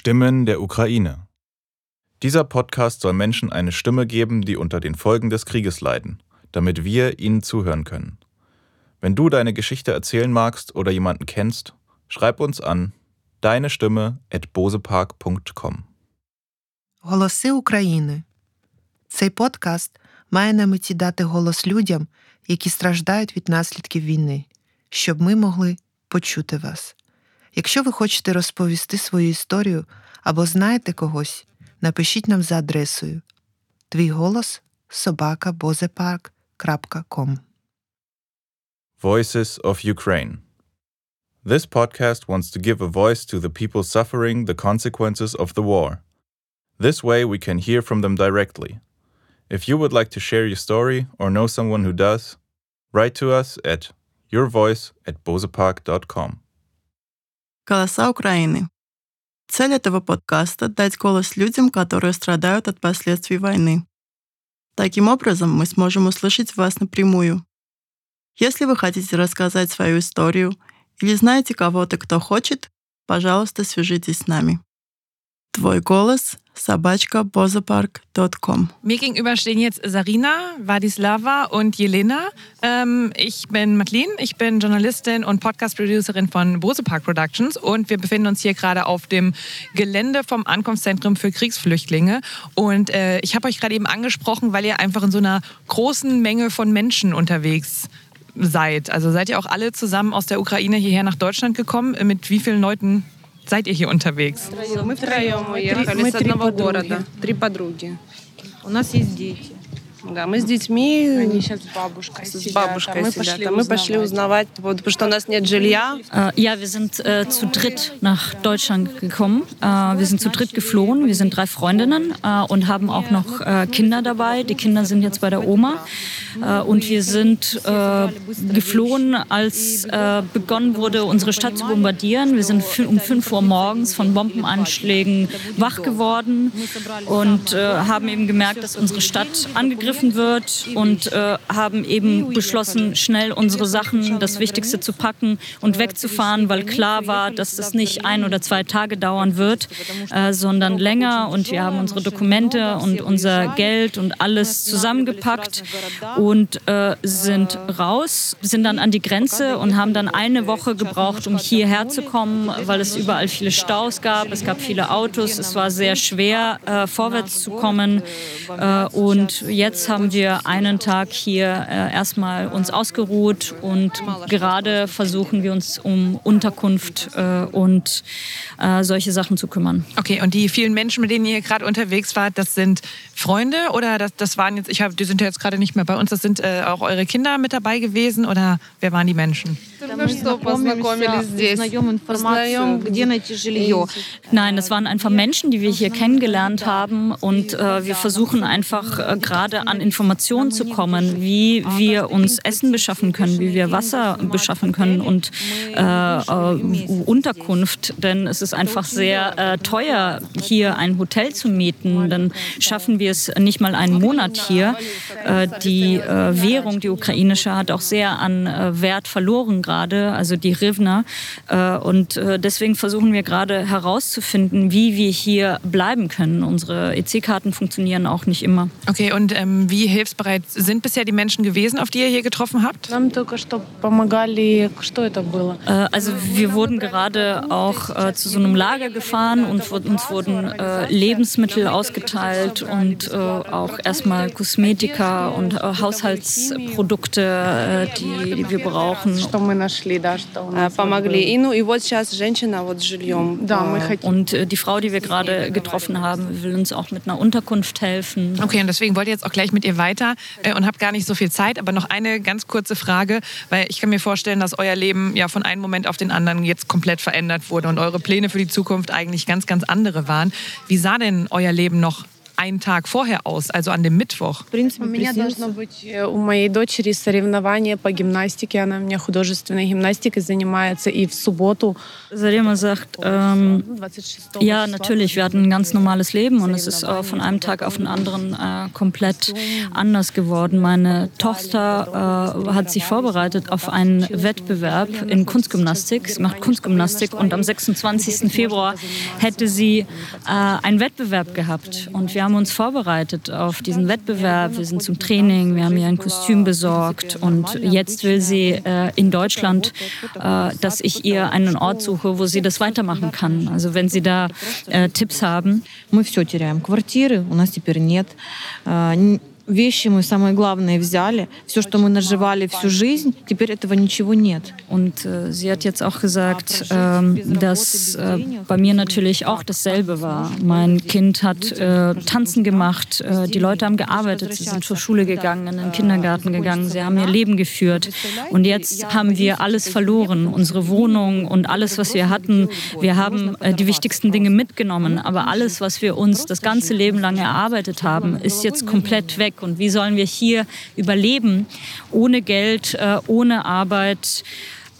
Stimmen der Ukraine. Dieser Podcast soll Menschen eine Stimme geben, die unter den Folgen des Krieges leiden, damit wir ihnen zuhören können. Wenn du deine Geschichte erzählen magst oder jemanden kennst, schreib uns an deine Stimme at bosepark.com. Голоси України. Цей подкаст має на меті дати голос людям, які страждають від наслідків війни, щоб ми могли почути вас. Якщо ви хочете розповісти свою історію або знаєте когось, напишіть нам за адресою твій голос собакабозепарк.com Voices of Ukraine. This podcast wants to give a voice to the people suffering the consequences of the war. This way, we can hear from them directly. If you would like to share your story or know someone who does, write to us at yourvoice at bozepark.com. Голоса Украины. Цель этого подкаста – дать голос людям, которые страдают от последствий войны. Таким образом, мы сможем услышать вас напрямую. Если вы хотите рассказать свою историю или знаете кого-то, кто хочет, пожалуйста, свяжитесь с нами. dvojgoles sabachkabosepark.com. Mir gegenüber stehen jetzt Sarina, Wadislava und Jelena. Ähm, ich bin Madeline, ich bin Journalistin und Podcast-Producerin von Bosepark Productions und wir befinden uns hier gerade auf dem Gelände vom Ankunftszentrum für Kriegsflüchtlinge. Und äh, ich habe euch gerade eben angesprochen, weil ihr einfach in so einer großen Menge von Menschen unterwegs seid. Also seid ihr auch alle zusammen aus der Ukraine hierher nach Deutschland gekommen? Mit wie vielen Leuten seid ihr hier unterwegs? Мы втроем уехали с одного города. Три подруги. У нас есть дети. Да, мы с детьми. Они сейчас с бабушкой с сидят, бабушкой а мы сидят. пошли а мы пошли узнавать, вот, потому что у нас нет жилья. Äh, ja, wir sind äh, zu dritt nach Deutschland gekommen. Äh, wir sind zu dritt geflohen. Wir sind drei Freundinnen äh, und haben auch noch äh, Kinder dabei. Die Kinder sind jetzt bei der Oma. Äh, und wir sind äh, geflohen, als äh, begonnen wurde, unsere Stadt zu bombardieren. Wir sind fü- um 5 Uhr morgens von Bombenanschlägen wach geworden und äh, haben eben gemerkt, dass unsere Stadt angegriffen wird und äh, haben eben beschlossen, schnell unsere Sachen, das Wichtigste zu packen und wegzufahren, weil klar war, dass das nicht ein oder zwei Tage dauern wird, äh, sondern länger. Und wir haben unsere Dokumente und unser Geld und alles zusammengepackt und äh, sind raus, sind dann an die Grenze und haben dann eine Woche gebraucht, um hierher zu kommen, weil es überall viele Staus gab. Es gab viele Autos. Es war sehr schwer, äh, vorwärts zu kommen. Äh, und jetzt haben wir einen Tag hier äh, erstmal uns ausgeruht und gerade versuchen wir uns um Unterkunft äh, und äh, solche Sachen zu kümmern. Okay, und die vielen Menschen, mit denen ihr gerade unterwegs wart, das sind Freunde oder das, das waren jetzt, ich hab, die sind ja jetzt gerade nicht mehr bei uns, das sind äh, auch eure Kinder mit dabei gewesen oder wer waren die Menschen? Только что познакомились здесь. узнаем информацию, где найти жилье. Nein, das waren einfach Menschen, die wir hier kennengelernt haben und äh, wir versuchen einfach äh, gerade an Informationen zu kommen, wie wir uns Essen beschaffen können, wie wir Wasser beschaffen können und äh, äh, Unterkunft, denn es ist einfach sehr äh, teuer, hier ein Hotel zu mieten. Dann schaffen wir es nicht mal einen Monat hier. Äh, die äh, Währung, die ukrainische, hat auch sehr an äh, Wert verloren gerade, gerade, also die Rivna. Äh, und äh, deswegen versuchen wir gerade herauszufinden, wie wir hier bleiben können. Unsere EC-Karten funktionieren auch nicht immer. Okay, und ähm, wie hilfsbereit sind bisher die Menschen gewesen, auf die ihr hier getroffen habt? Äh, also wir wurden gerade auch äh, zu so einem Lager gefahren und uns wurden äh, Lebensmittel ausgeteilt und äh, auch erstmal Kosmetika und Haushaltsprodukte, die, die wir brauchen Что мы нашли, да, что у нас помогли. И, ну, и вот сейчас женщина вот с жильем. Да, мы А, хотим. Und äh, die Frau, die wir gerade getroffen haben, will uns auch mit einer Unterkunft helfen. Okay, und deswegen wollte ich jetzt auch gleich mit ihr weiter äh, und habe gar nicht so viel Zeit, aber noch eine ganz kurze Frage, weil ich kann mir vorstellen, dass euer Leben ja von einem Moment auf den anderen jetzt komplett verändert wurde und eure Pläne für die Zukunft eigentlich ganz, ganz andere waren. Wie sah denn euer Leben noch einen Tag vorher aus, also an dem Mittwoch? У меня должно быть э, у моей дочери соревнование по гимнастике. Она у меня художественной гимнастикой занимается. И в субботу Sarima sagt, ähm, 26 ja, natürlich, wir hatten ein ganz normales Leben und es ist äh, von einem Tag auf den anderen äh, komplett anders geworden. Meine Tochter äh, hat sich vorbereitet auf einen Wettbewerb in Kunstgymnastik. Sie macht Kunstgymnastik und am 26. Februar hätte sie äh, einen Wettbewerb gehabt. Und wir haben uns vorbereitet auf diesen Wettbewerb. Wir sind zum Training, wir haben ihr ein Kostüm besorgt und jetzt will sie äh, in Deutschland, äh, dass ich ihr einen Ort suche, wo sie das weitermachen kann. Also wenn Sie da äh, Tipps haben. Мы все теряем. Квартиры у нас теперь нет. А, н- Вещи мы самое главное взяли. Все, что мы наживали всю жизнь, теперь этого ничего нет. Und äh, sie hat jetzt auch gesagt, ähm, dass äh, bei mir natürlich auch dasselbe war. Mein Kind hat äh, Tanzen gemacht, äh, die Leute haben gearbeitet, sie sind zur Schule gegangen, in den Kindergarten gegangen, sie haben ihr Leben geführt. Und jetzt haben wir alles verloren, unsere Wohnung und alles, was wir hatten. Wir haben äh, die wichtigsten Dinge mitgenommen, aber alles, was wir uns das ganze Leben lang erarbeitet haben, ist jetzt komplett weg. Und wie sollen wir hier überleben, ohne Geld, äh, ohne Arbeit?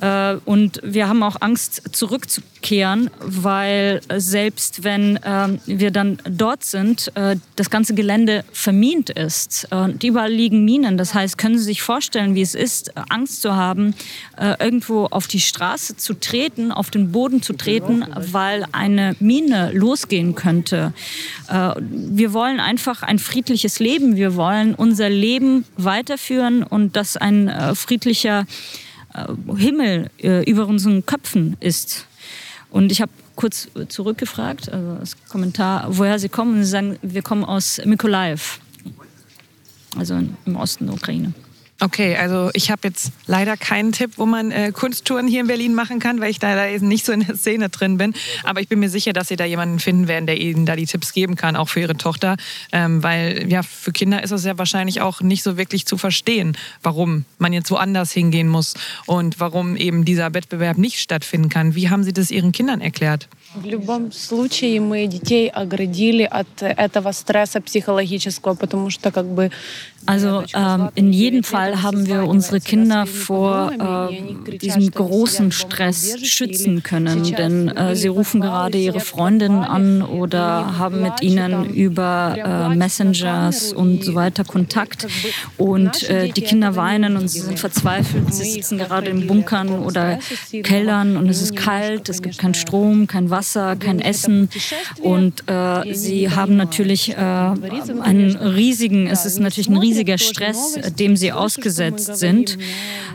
Äh, Und wir haben auch Angst, zurückzukehren, weil selbst wenn ähm, wir dann dort sind, äh, das ganze Gelände vermint ist. Äh, Und überall liegen Minen. Das heißt, können Sie sich vorstellen, wie es ist, Angst zu haben, äh, irgendwo auf die Straße zu treten, auf den Boden zu treten, weil eine Mine losgehen könnte. Äh, Wir wollen einfach ein friedliches Leben. Wir wollen unser Leben weiterführen und dass ein äh, friedlicher Himmel äh, über unseren Köpfen ist. Und ich habe kurz äh, zurückgefragt, also das Kommentar, woher sie kommen. Und sie sagen, wir kommen aus Mykolaiv, also im Osten der Ukraine. Okay, also ich habe jetzt leider keinen Tipp, wo man äh, Kunsttouren hier in Berlin machen kann, weil ich da leider nicht so in der Szene drin bin. Aber ich bin mir sicher, dass Sie da jemanden finden werden, der Ihnen da die Tipps geben kann, auch für Ihre Tochter. Ähm, weil ja, für Kinder ist es ja wahrscheinlich auch nicht so wirklich zu verstehen, warum man jetzt woanders hingehen muss und warum eben dieser Wettbewerb nicht stattfinden kann. Wie haben Sie das Ihren Kindern erklärt? В любом случае мы детей оградили от этого стресса психологического, потому что как бы Also ähm, in jedem Fall haben wir unsere Kinder vor äh, diesem großen Stress schützen können, denn äh, sie rufen gerade ihre Freundinnen an oder haben mit ihnen über äh, Messengers und so weiter Kontakt und äh, die Kinder weinen und sie sind verzweifelt, sie sitzen gerade in Bunkern oder Kellern und es ist kalt, es gibt keinen Strom, kein Wasser, kein Essen und äh, sie haben natürlich äh, einen riesigen, es ist natürlich ein riesiger Stress, dem sie ausgesetzt sind.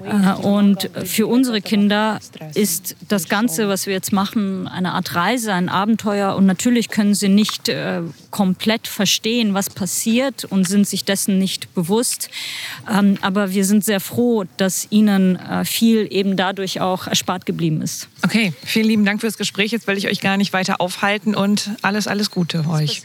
Äh, Und für unsere Kinder ist das Ganze, was wir jetzt machen, eine Art Reise, ein Abenteuer. Und natürlich können sie nicht äh, komplett verstehen, was passiert und sind sich dessen nicht bewusst. Ähm, Aber wir sind sehr froh, dass ihnen äh, viel eben dadurch auch erspart geblieben ist. Okay, vielen lieben Dank fürs Gespräch. Jetzt will ich euch gar nicht weiter aufhalten und alles, alles Gute euch.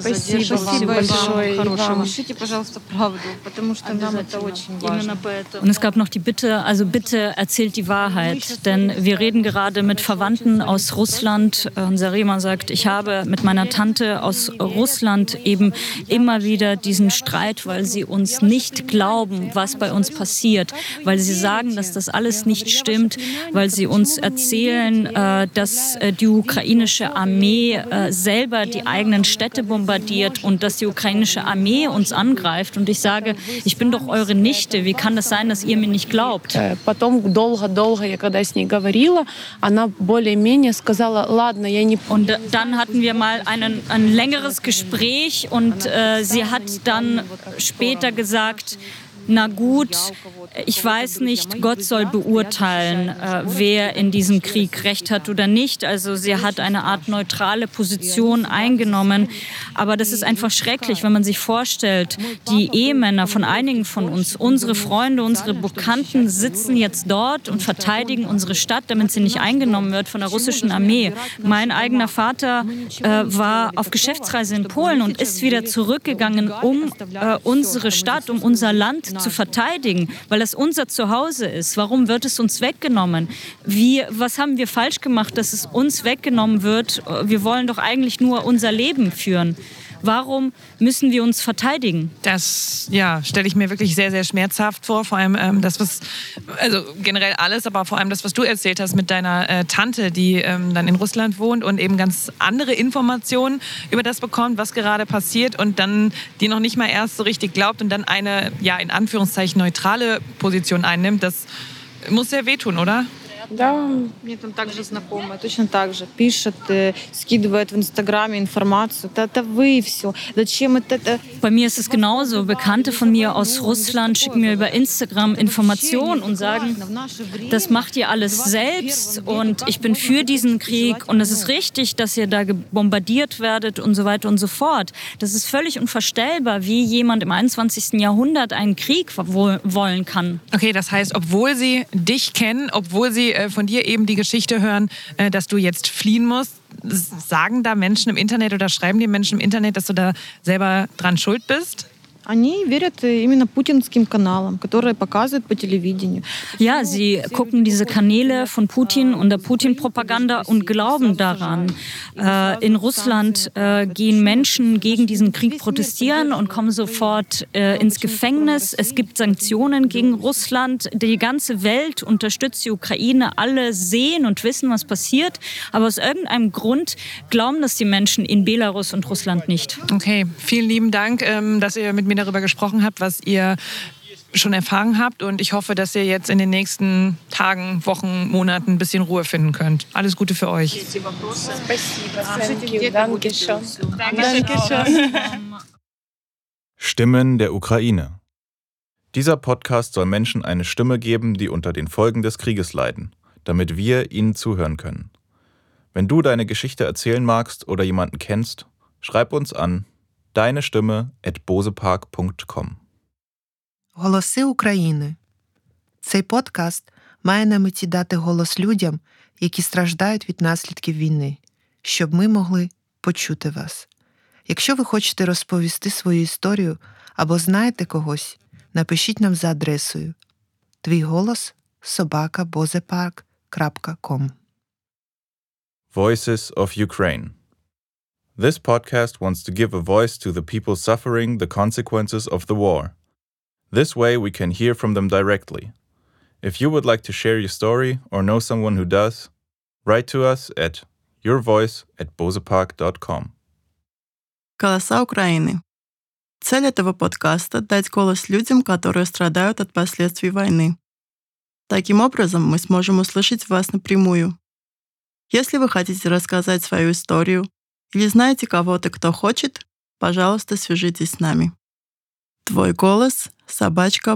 Спасибо вам большое. и вам. Пишите, пожалуйста, правду, потому что нам это очень важно. Und es gab noch die Bitte, also bitte erzählt die Wahrheit, denn wir reden gerade mit Verwandten aus Russland. Und Sarima sagt, ich habe mit meiner Tante aus Russland eben immer wieder diesen Streit, weil sie uns nicht glauben, was bei uns passiert, weil sie sagen, dass das alles nicht stimmt, weil sie uns erzählen, äh, dass äh, die ukrainische Armee äh, selber die eigenen Städte bombardiert und dass die ukrainische Armee uns angreift. Und ich sage, ich bin doch eure Nichte. Wie kann das sein, dass ihr mir nicht glaubt? Und dann hatten wir mal einen, ein längeres Gespräch und äh, sie hat dann später gesagt, na gut, ich weiß nicht, Gott soll beurteilen, äh, wer in diesem Krieg recht hat oder nicht. Also sie hat eine Art neutrale Position eingenommen. Aber das ist einfach schrecklich, wenn man sich vorstellt, die Ehemänner von einigen von uns, unsere Freunde, unsere Bekannten sitzen jetzt dort und verteidigen unsere Stadt, damit sie nicht eingenommen wird von der russischen Armee. Mein eigener Vater äh, war auf Geschäftsreise in Polen und ist wieder zurückgegangen, um äh, unsere Stadt, um unser Land zu verteidigen, weil das unser Zuhause ist. Warum wird es uns weggenommen? Wie, was haben wir falsch gemacht, dass es uns weggenommen wird? Wir wollen doch eigentlich nur unser Leben führen. Warum müssen wir uns verteidigen? Das ja, stelle ich mir wirklich sehr, sehr schmerzhaft vor. Vor allem ähm, das, was, also generell alles, aber vor allem das, was du erzählt hast mit deiner äh, Tante, die ähm, dann in Russland wohnt und eben ganz andere Informationen über das bekommt, was gerade passiert und dann die noch nicht mal erst so richtig glaubt und dann eine, ja, in Anführungszeichen neutrale Position einnimmt. Das muss sehr wehtun, oder? Да, Мне там также знакомая, точно так же пишет, э, скидывает в Инстаграме информацию. Это, это вы все. Зачем это, это? Bei mir ist es genauso. Bekannte von mir aus Russland schicken mir über Instagram Informationen und sagen, das macht ihr alles selbst und ich bin für diesen Krieg und es ist richtig, dass ihr da bombardiert werdet und so weiter und so fort. Das ist völlig unvorstellbar, wie jemand im 21. Jahrhundert einen Krieg wollen kann. Okay, das heißt, obwohl sie dich kennen, obwohl sie äh, von dir eben die Geschichte hören, äh, dass du jetzt fliehen musst, sagen da Menschen im Internet oder schreiben die Menschen im Internet, dass du da selber dran schuld bist? Ja, sie gucken diese Kanäle von Putin und der Putin-Propaganda und glauben daran. Äh, in Russland äh, gehen Menschen gegen diesen Krieg protestieren und kommen sofort äh, ins Gefängnis. Es gibt Sanktionen gegen Russland. Die ganze Welt unterstützt die Ukraine. Alle sehen und wissen, was passiert. Aber aus irgendeinem Grund glauben das die Menschen in Belarus und Russland nicht. Okay, vielen lieben Dank, ähm, dass ihr mit mir darüber gesprochen habt, was ihr schon erfahren habt. Und ich hoffe, dass ihr jetzt in den nächsten Tagen, Wochen, Monaten ein bisschen Ruhe finden könnt. Alles Gute für euch. Stimmen der Ukraine. Dieser Podcast soll Menschen eine Stimme geben, die unter den Folgen des Krieges leiden, damit wir ihnen zuhören können. Wenn du deine Geschichte erzählen magst oder jemanden kennst, schreib uns an deine Stimme at bosepark.com. Голоси України. Цей подкаст має на меті дати голос людям, які страждають від наслідків війни, щоб ми могли почути вас. Якщо ви хочете розповісти свою історію або знаєте когось, напишіть нам за адресою твій голос собака Voices of Ukraine. This podcast wants to give a voice to the people suffering the consequences of the war. This way, we can hear from them directly. If you would like to share your story or know someone who does, write to us at yourvoice at bozepark.com. Голоса Украины. Цель этого подкаста — дать голос людям, которые страдают от последствий войны. Таким образом, мы сможем услышать вас напрямую. Если вы хотите рассказать свою историю или знаете кого-то, кто хочет, пожалуйста, свяжитесь с нами. Твой голос — собачка